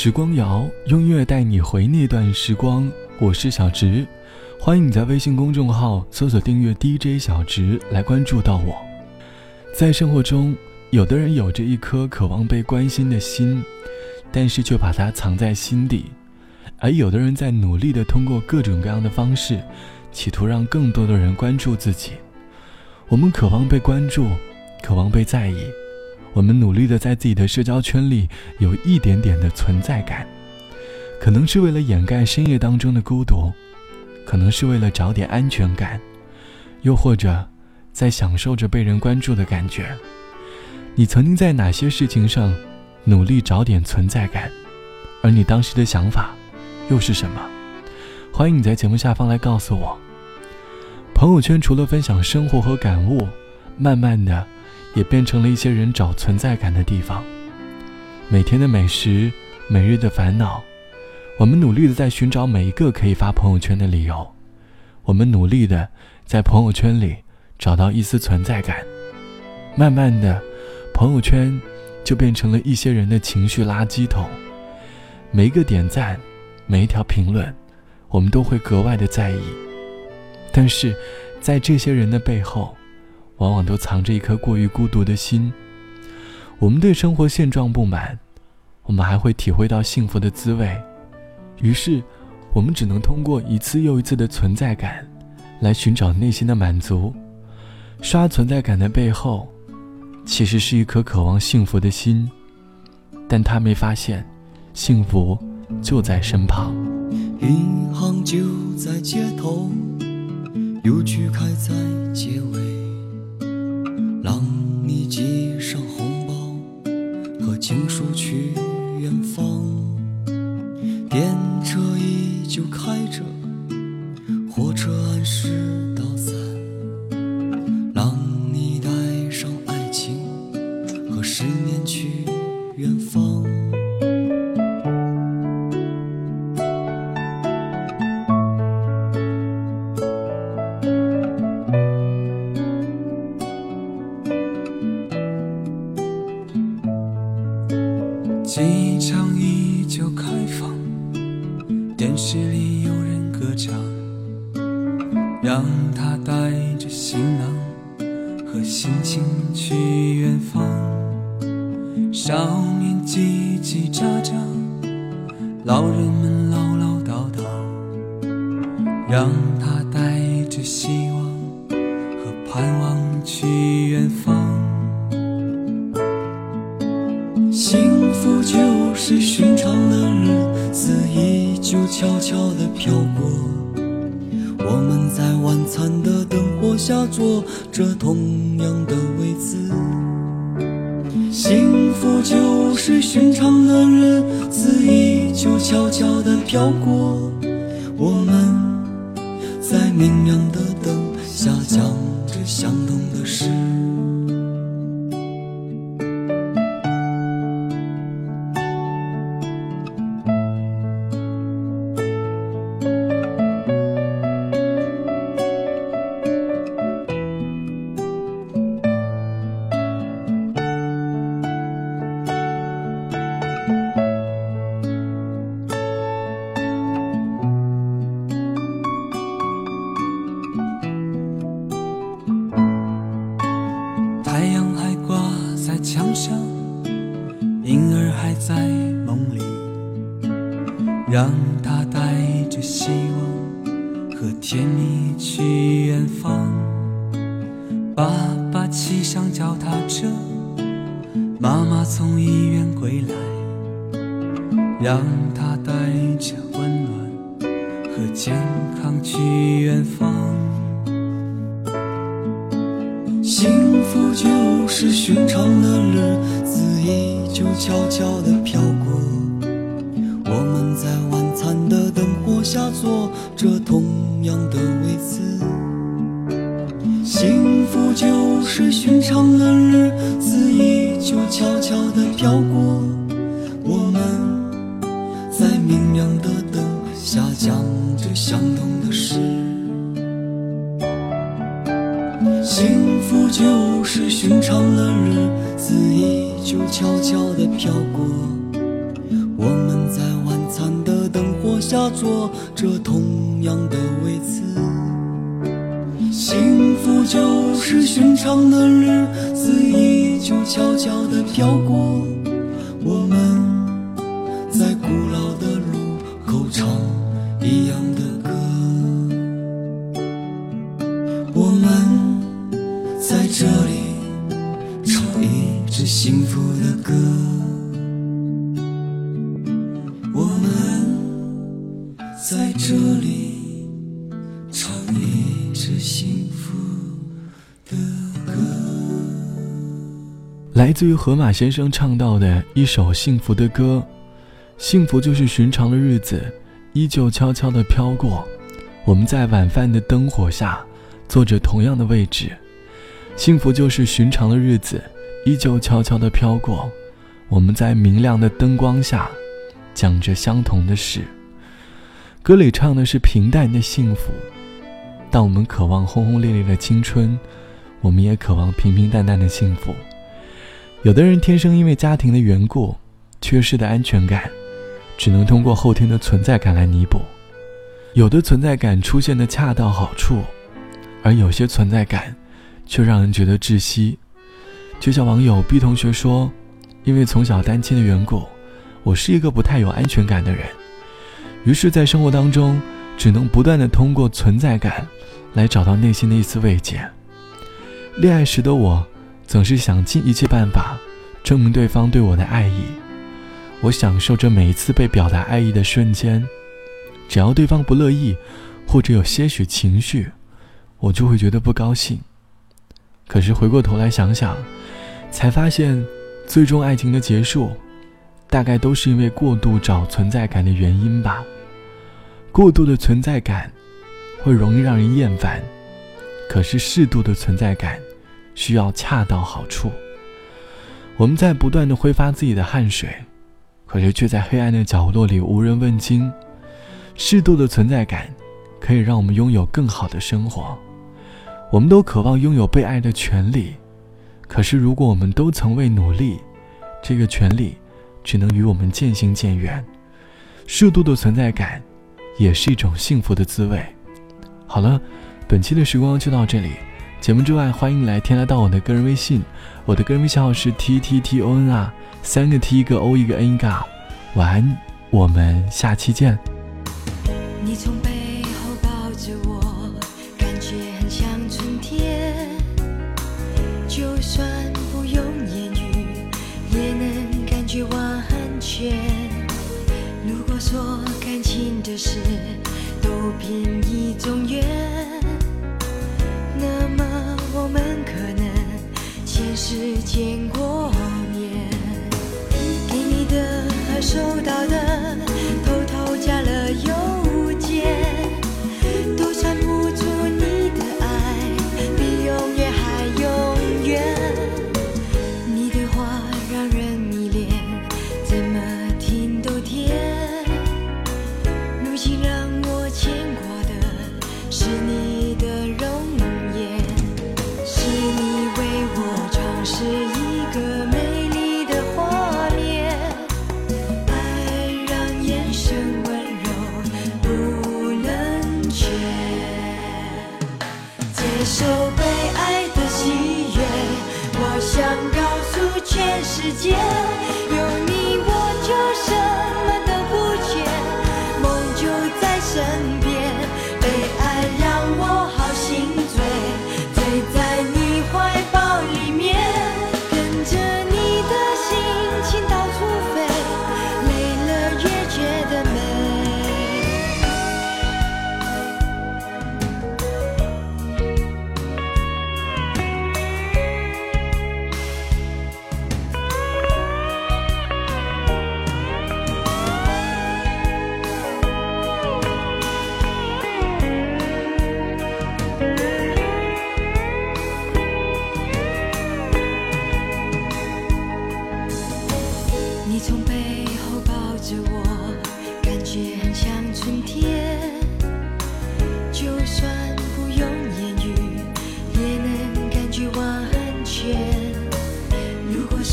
时光谣用音乐带你回那段时光，我是小直，欢迎你在微信公众号搜索订阅 DJ 小直来关注到我。在生活中，有的人有着一颗渴望被关心的心，但是却把它藏在心底；而有的人在努力的通过各种各样的方式，企图让更多的人关注自己。我们渴望被关注，渴望被在意。我们努力的在自己的社交圈里有一点点的存在感，可能是为了掩盖深夜当中的孤独，可能是为了找点安全感，又或者在享受着被人关注的感觉。你曾经在哪些事情上努力找点存在感？而你当时的想法又是什么？欢迎你在节目下方来告诉我。朋友圈除了分享生活和感悟，慢慢的。也变成了一些人找存在感的地方。每天的美食，每日的烦恼，我们努力的在寻找每一个可以发朋友圈的理由。我们努力的在朋友圈里找到一丝存在感。慢慢的，朋友圈就变成了一些人的情绪垃圾桶。每一个点赞，每一条评论，我们都会格外的在意。但是，在这些人的背后，往往都藏着一颗过于孤独的心。我们对生活现状不满，我们还会体会到幸福的滋味。于是，我们只能通过一次又一次的存在感，来寻找内心的满足。刷存在感的背后，其实是一颗渴望幸福的心，但他没发现，幸福就在身旁。银行就在街头，邮局开在街尾。当你寄上红包和情书去远方，电车依旧开着，火车按时到站。着行囊和心情去远方。少年叽叽喳喳，老人们唠唠叨叨，让他带着希望和盼望去远方。幸福就是寻常的日子依旧悄悄地飘过，我们在晚餐的灯火下坐着同样的位子。幸福就是寻常的日子依旧悄悄地飘过，我们在明亮的灯下讲着相同的事。让他带着希望和甜蜜去远方。爸爸骑上脚踏车，妈妈从医院归来，让他带着温暖和健康去远方。幸福就是寻常的日子依旧悄悄地飘过，在晚餐的灯火下坐着同样的位子。幸福就是寻常的日子依旧悄悄地飘过，我们在明亮的灯下讲着相同的事。幸福就是寻常的日子依旧悄悄地飘过，下坐着同样的位子。幸福就是寻常的日子依旧悄悄的飘过，我们在古老的路口唱一样来自于河马先生唱到的一首幸福的歌。幸福就是寻常的日子依旧悄悄地飘过，我们在晚饭的灯火下坐着同样的位置。幸福就是寻常的日子依旧悄悄地飘过，我们在明亮的灯光下讲着相同的事。歌里唱的是平淡的幸福，当我们渴望轰轰烈烈的青春，我们也渴望平平淡淡的幸福。有的人天生因为家庭的缘故，缺失的安全感，只能通过后天的存在感来弥补；有的存在感出现的恰到好处，而有些存在感，却让人觉得窒息。就像网友 B 同学说：“因为从小单亲的缘故，我是一个不太有安全感的人。”于是，在生活当中，只能不断的通过存在感，来找到内心的一丝慰藉。恋爱时的我，总是想尽一切办法，证明对方对我的爱意。我享受着每一次被表达爱意的瞬间。只要对方不乐意，或者有些许情绪，我就会觉得不高兴。可是回过头来想想，才发现，最终爱情的结束。大概都是因为过度找存在感的原因吧。过度的存在感会容易让人厌烦，可是适度的存在感需要恰到好处。我们在不断的挥发自己的汗水，可是却在黑暗的角落里无人问津。适度的存在感可以让我们拥有更好的生活。我们都渴望拥有被爱的权利，可是如果我们都曾未努力，这个权利。只能与我们渐行渐远，适度的存在感，也是一种幸福的滋味。好了，本期的时光就到这里。节目之外，欢迎来添加到我的个人微信，我的个人微信号是 t t t o n 啊，三个 t 一个 o 一个 n 一个。晚安，我们下期见。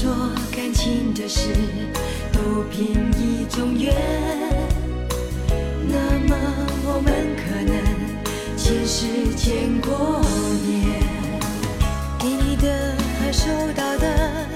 说感情的事都凭一种缘，那么我们可能前世见过面。给你的和收到的。